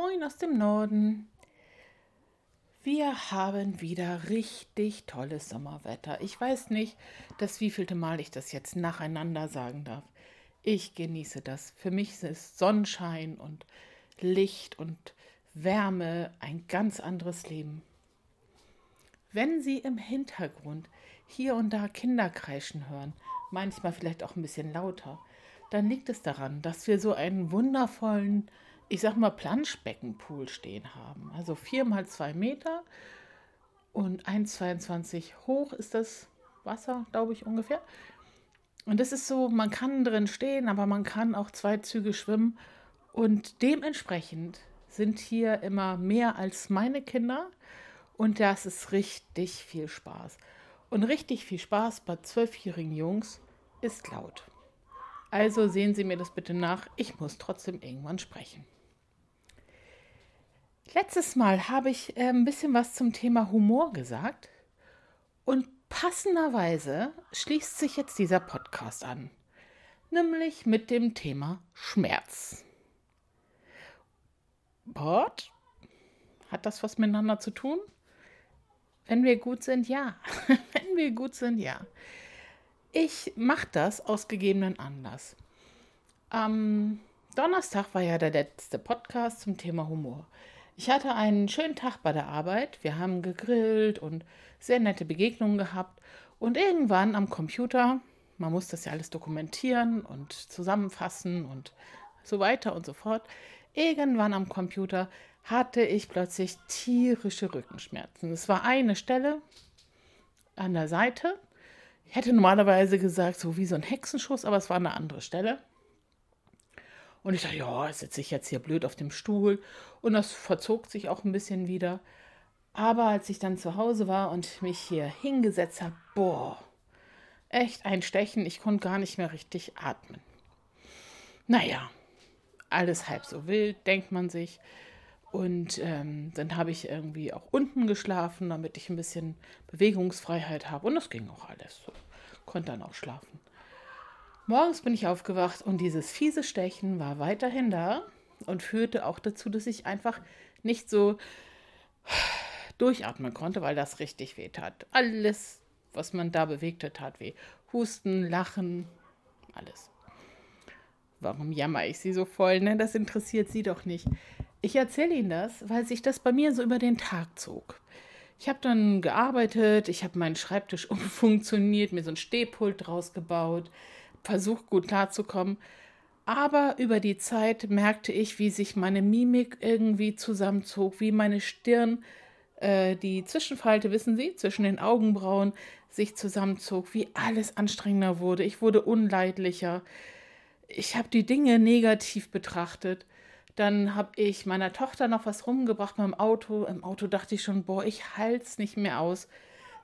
Moin aus dem Norden. Wir haben wieder richtig tolles Sommerwetter. Ich weiß nicht, das wievielte Mal ich das jetzt nacheinander sagen darf. Ich genieße das. Für mich ist Sonnenschein und Licht und Wärme ein ganz anderes Leben. Wenn Sie im Hintergrund hier und da Kinder kreischen hören, manchmal vielleicht auch ein bisschen lauter, dann liegt es daran, dass wir so einen wundervollen ich sag mal, Planschbeckenpool stehen haben. Also 4 mal 2 Meter und 1,22 hoch ist das Wasser, glaube ich, ungefähr. Und das ist so, man kann drin stehen, aber man kann auch zwei Züge schwimmen. Und dementsprechend sind hier immer mehr als meine Kinder. Und das ist richtig viel Spaß. Und richtig viel Spaß bei zwölfjährigen Jungs ist laut. Also sehen Sie mir das bitte nach. Ich muss trotzdem irgendwann sprechen. Letztes Mal habe ich äh, ein bisschen was zum Thema Humor gesagt und passenderweise schließt sich jetzt dieser Podcast an, nämlich mit dem Thema Schmerz. Bord? Hat das was miteinander zu tun? Wenn wir gut sind, ja. Wenn wir gut sind, ja. Ich mache das aus gegebenen Anlass. Am Donnerstag war ja der letzte Podcast zum Thema Humor. Ich hatte einen schönen Tag bei der Arbeit. Wir haben gegrillt und sehr nette Begegnungen gehabt. Und irgendwann am Computer, man muss das ja alles dokumentieren und zusammenfassen und so weiter und so fort. Irgendwann am Computer hatte ich plötzlich tierische Rückenschmerzen. Es war eine Stelle an der Seite. Ich hätte normalerweise gesagt, so wie so ein Hexenschuss, aber es war eine andere Stelle. Und ich dachte, ja, sitze ich jetzt hier blöd auf dem Stuhl. Und das verzog sich auch ein bisschen wieder. Aber als ich dann zu Hause war und mich hier hingesetzt habe, boah, echt ein Stechen. Ich konnte gar nicht mehr richtig atmen. Naja, alles halb so wild, denkt man sich. Und ähm, dann habe ich irgendwie auch unten geschlafen, damit ich ein bisschen Bewegungsfreiheit habe. Und das ging auch alles so. Konnte dann auch schlafen. Morgens bin ich aufgewacht und dieses fiese Stechen war weiterhin da und führte auch dazu, dass ich einfach nicht so durchatmen konnte, weil das richtig weh tat. Alles, was man da bewegt hat, tat weh. Husten, Lachen, alles. Warum jammer ich sie so voll? Ne, das interessiert sie doch nicht. Ich erzähle Ihnen das, weil sich das bei mir so über den Tag zog. Ich habe dann gearbeitet, ich habe meinen Schreibtisch umfunktioniert, mir so ein Stehpult draus gebaut versucht gut klarzukommen. Aber über die Zeit merkte ich, wie sich meine Mimik irgendwie zusammenzog, wie meine Stirn, äh, die Zwischenfalte, wissen Sie, zwischen den Augenbrauen sich zusammenzog, wie alles anstrengender wurde. Ich wurde unleidlicher. Ich habe die Dinge negativ betrachtet. Dann habe ich meiner Tochter noch was rumgebracht beim Auto. Im Auto dachte ich schon, boah, ich halte es nicht mehr aus.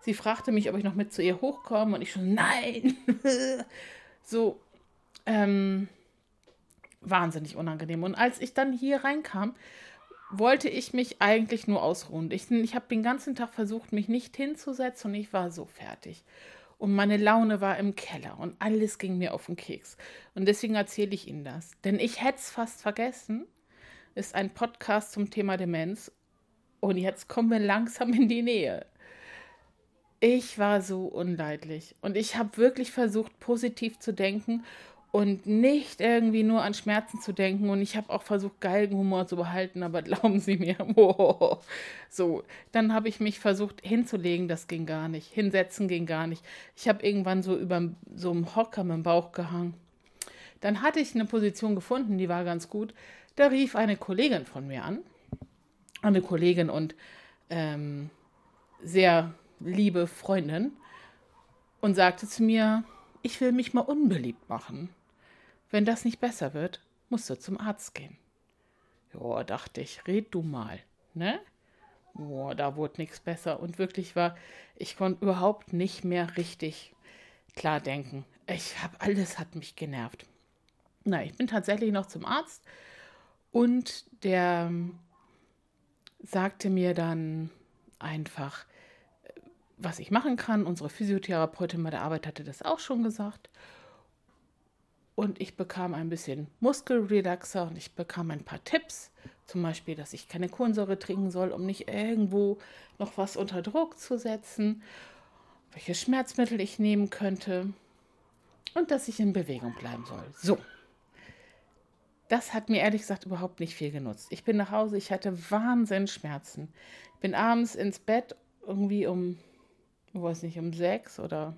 Sie fragte mich, ob ich noch mit zu ihr hochkomme und ich schon, nein. So, ähm, wahnsinnig unangenehm. Und als ich dann hier reinkam, wollte ich mich eigentlich nur ausruhen. Ich, ich habe den ganzen Tag versucht, mich nicht hinzusetzen und ich war so fertig. Und meine Laune war im Keller und alles ging mir auf den Keks. Und deswegen erzähle ich Ihnen das. Denn ich hätte es fast vergessen. Ist ein Podcast zum Thema Demenz. Und jetzt kommen wir langsam in die Nähe. Ich war so unleidlich und ich habe wirklich versucht, positiv zu denken und nicht irgendwie nur an Schmerzen zu denken. Und ich habe auch versucht, Galgenhumor zu behalten, aber glauben Sie mir, oh, so. Dann habe ich mich versucht hinzulegen, das ging gar nicht. Hinsetzen ging gar nicht. Ich habe irgendwann so über so einem Hocker mit dem Bauch gehangen. Dann hatte ich eine Position gefunden, die war ganz gut. Da rief eine Kollegin von mir an. Eine Kollegin und ähm, sehr liebe Freundin und sagte zu mir, ich will mich mal unbeliebt machen. Wenn das nicht besser wird, musst du zum Arzt gehen. Ja, dachte ich, red du mal, ne? Boah, da wurde nichts besser und wirklich war, ich konnte überhaupt nicht mehr richtig klar denken. Ich habe alles hat mich genervt. Na, ich bin tatsächlich noch zum Arzt und der sagte mir dann einfach, was ich machen kann. Unsere Physiotherapeutin bei der Arbeit hatte das auch schon gesagt. Und ich bekam ein bisschen Muskelrelaxer und ich bekam ein paar Tipps, Zum Beispiel, dass ich keine Kohlensäure trinken soll, um nicht irgendwo noch was unter Druck zu setzen, welche Schmerzmittel ich nehmen könnte und dass ich in Bewegung bleiben soll. So. Das hat mir ehrlich gesagt überhaupt nicht viel genutzt. Ich bin nach Hause, ich hatte Wahnsinnsschmerzen. Ich bin abends ins Bett irgendwie um, weiß nicht, um sechs oder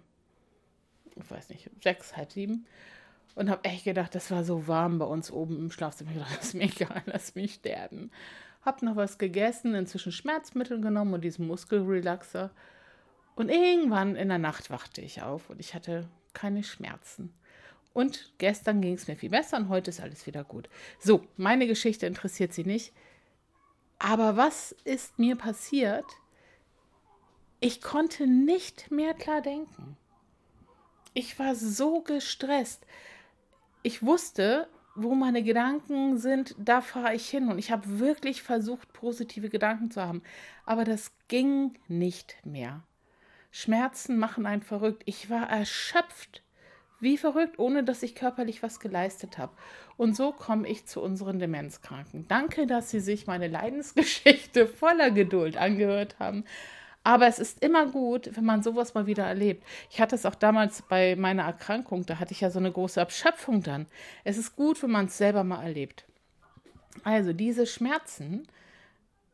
ich weiß nicht, sechs, halb sieben und habe echt gedacht, das war so warm bei uns oben im Schlafzimmer. Ich gedacht, das ist mir egal, lass mich sterben. Hab noch was gegessen, inzwischen Schmerzmittel genommen und diesen Muskelrelaxer. Und irgendwann in der Nacht wachte ich auf und ich hatte keine Schmerzen. Und gestern ging es mir viel besser und heute ist alles wieder gut. So, meine Geschichte interessiert Sie nicht. Aber was ist mir passiert? Ich konnte nicht mehr klar denken. Ich war so gestresst ich wusste, wo meine Gedanken sind, da fahre ich hin. Und ich habe wirklich versucht, positive Gedanken zu haben. Aber das ging nicht mehr. Schmerzen machen einen verrückt. Ich war erschöpft, wie verrückt, ohne dass ich körperlich was geleistet habe. Und so komme ich zu unseren Demenzkranken. Danke, dass Sie sich meine Leidensgeschichte voller Geduld angehört haben. Aber es ist immer gut, wenn man sowas mal wieder erlebt. Ich hatte es auch damals bei meiner Erkrankung, da hatte ich ja so eine große Abschöpfung dann. Es ist gut, wenn man es selber mal erlebt. Also diese Schmerzen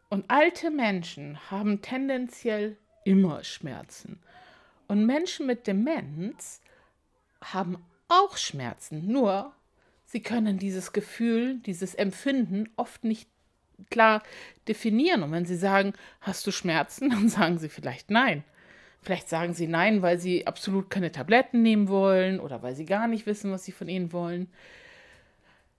und alte Menschen haben tendenziell immer Schmerzen. Und Menschen mit Demenz haben auch Schmerzen, nur sie können dieses Gefühl, dieses Empfinden oft nicht klar definieren. Und wenn Sie sagen, hast du Schmerzen, dann sagen Sie vielleicht nein. Vielleicht sagen Sie nein, weil Sie absolut keine Tabletten nehmen wollen oder weil Sie gar nicht wissen, was Sie von Ihnen wollen.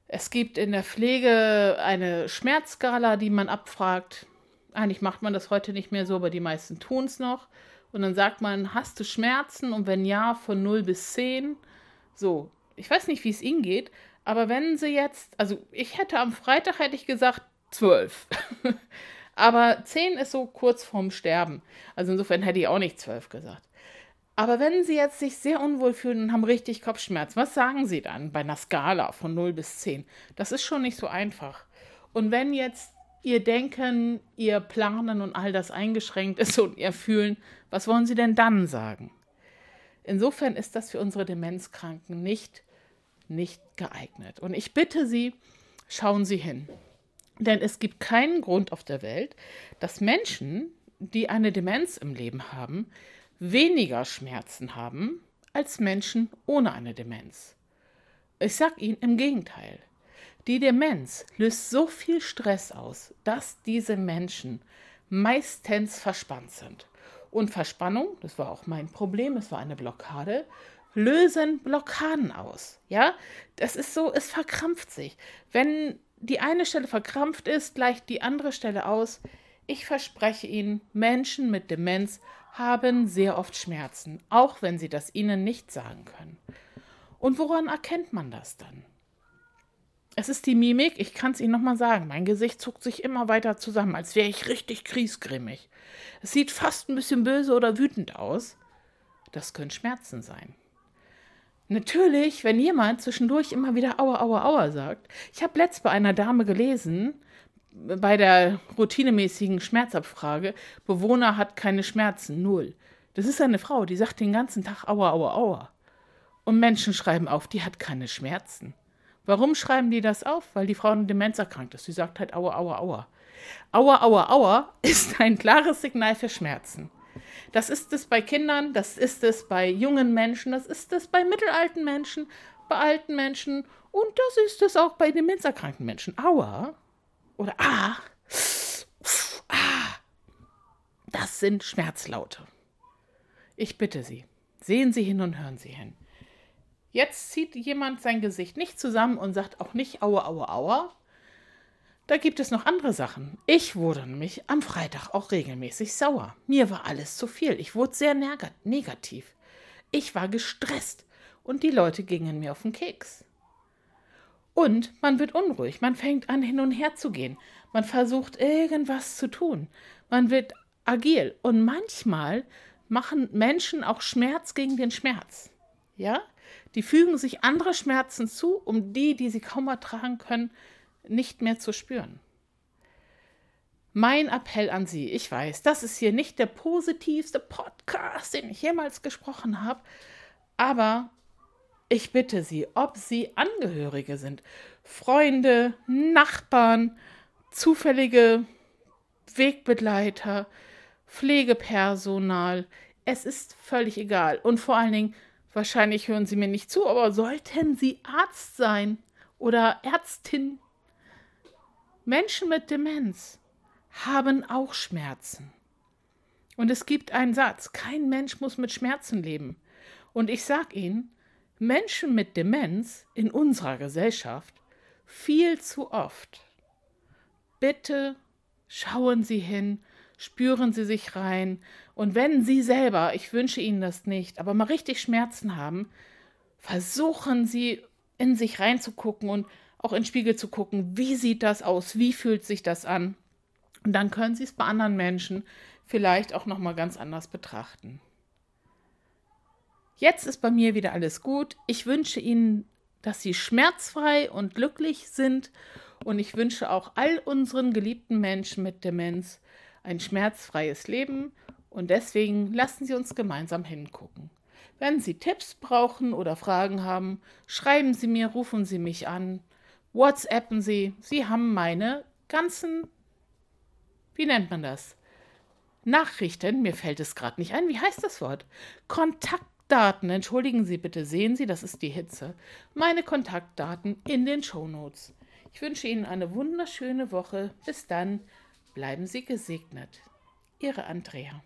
Es gibt in der Pflege eine Schmerzskala, die man abfragt. Eigentlich macht man das heute nicht mehr so, aber die meisten tun es noch. Und dann sagt man, hast du Schmerzen? Und wenn ja, von 0 bis 10. So, ich weiß nicht, wie es Ihnen geht, aber wenn Sie jetzt, also ich hätte am Freitag, hätte ich gesagt, zwölf. Aber zehn ist so kurz vorm Sterben. Also insofern hätte ich auch nicht zwölf gesagt. Aber wenn Sie jetzt sich sehr unwohl fühlen und haben richtig Kopfschmerzen, was sagen Sie dann bei einer Skala von 0 bis 10? Das ist schon nicht so einfach. Und wenn jetzt Ihr Denken, Ihr Planen und all das eingeschränkt ist und Ihr Fühlen, was wollen Sie denn dann sagen? Insofern ist das für unsere Demenzkranken nicht, nicht geeignet. Und ich bitte Sie, schauen Sie hin. Denn es gibt keinen Grund auf der Welt, dass Menschen, die eine Demenz im Leben haben, weniger Schmerzen haben als Menschen ohne eine Demenz. Ich sage Ihnen im Gegenteil. Die Demenz löst so viel Stress aus, dass diese Menschen meistens verspannt sind. Und Verspannung, das war auch mein Problem, es war eine Blockade, lösen Blockaden aus. Ja, das ist so, es verkrampft sich. Wenn die eine Stelle verkrampft ist, gleicht die andere Stelle aus. Ich verspreche Ihnen, Menschen mit Demenz haben sehr oft Schmerzen, auch wenn sie das Ihnen nicht sagen können. Und woran erkennt man das dann? Es ist die Mimik, ich kann es Ihnen nochmal sagen. Mein Gesicht zuckt sich immer weiter zusammen, als wäre ich richtig kriesgrimmig. Es sieht fast ein bisschen böse oder wütend aus. Das können Schmerzen sein. Natürlich, wenn jemand zwischendurch immer wieder Aua, Aua, Aua sagt. Ich habe letzt bei einer Dame gelesen, bei der routinemäßigen Schmerzabfrage, Bewohner hat keine Schmerzen, null. Das ist eine Frau, die sagt den ganzen Tag Aua, Aua, Aua. Und Menschen schreiben auf, die hat keine Schmerzen. Warum schreiben die das auf? Weil die Frau an Demenz erkrankt ist. Sie sagt halt Aua, Aua, Aua. Aua, Aua, Aua ist ein klares Signal für Schmerzen. Das ist es bei Kindern, das ist es bei jungen Menschen, das ist es bei mittelalten Menschen, bei alten Menschen und das ist es auch bei demenzerkrankten Menschen. Aua oder ah, ah, das sind Schmerzlaute. Ich bitte Sie, sehen Sie hin und hören Sie hin. Jetzt zieht jemand sein Gesicht nicht zusammen und sagt auch nicht aua, aua, aua, da gibt es noch andere Sachen. Ich wurde nämlich am Freitag auch regelmäßig sauer. Mir war alles zu viel. Ich wurde sehr negativ. Ich war gestresst und die Leute gingen mir auf den Keks. Und man wird unruhig, man fängt an hin und her zu gehen, man versucht irgendwas zu tun, man wird agil und manchmal machen Menschen auch Schmerz gegen den Schmerz. Ja? Die fügen sich andere Schmerzen zu, um die, die sie kaum ertragen können, nicht mehr zu spüren. Mein Appell an Sie, ich weiß, das ist hier nicht der positivste Podcast, den ich jemals gesprochen habe, aber ich bitte Sie, ob Sie Angehörige sind, Freunde, Nachbarn, zufällige Wegbegleiter, Pflegepersonal, es ist völlig egal. Und vor allen Dingen, wahrscheinlich hören Sie mir nicht zu, aber sollten Sie Arzt sein oder Ärztin? Menschen mit Demenz haben auch Schmerzen. Und es gibt einen Satz, kein Mensch muss mit Schmerzen leben. Und ich sage Ihnen, Menschen mit Demenz in unserer Gesellschaft viel zu oft. Bitte schauen Sie hin, spüren Sie sich rein. Und wenn Sie selber, ich wünsche Ihnen das nicht, aber mal richtig Schmerzen haben, versuchen Sie in sich reinzugucken und auch in den Spiegel zu gucken, wie sieht das aus, wie fühlt sich das an. Und dann können Sie es bei anderen Menschen vielleicht auch noch mal ganz anders betrachten. Jetzt ist bei mir wieder alles gut. Ich wünsche Ihnen, dass Sie schmerzfrei und glücklich sind und ich wünsche auch all unseren geliebten Menschen mit Demenz ein schmerzfreies Leben und deswegen lassen Sie uns gemeinsam hingucken. Wenn Sie Tipps brauchen oder Fragen haben, schreiben Sie mir, rufen Sie mich an, WhatsAppen Sie. Sie haben meine ganzen wie nennt man das? Nachrichten, mir fällt es gerade nicht ein, wie heißt das Wort? Kontaktdaten, entschuldigen Sie bitte, sehen Sie, das ist die Hitze. Meine Kontaktdaten in den Shownotes. Ich wünsche Ihnen eine wunderschöne Woche. Bis dann, bleiben Sie gesegnet. Ihre Andrea.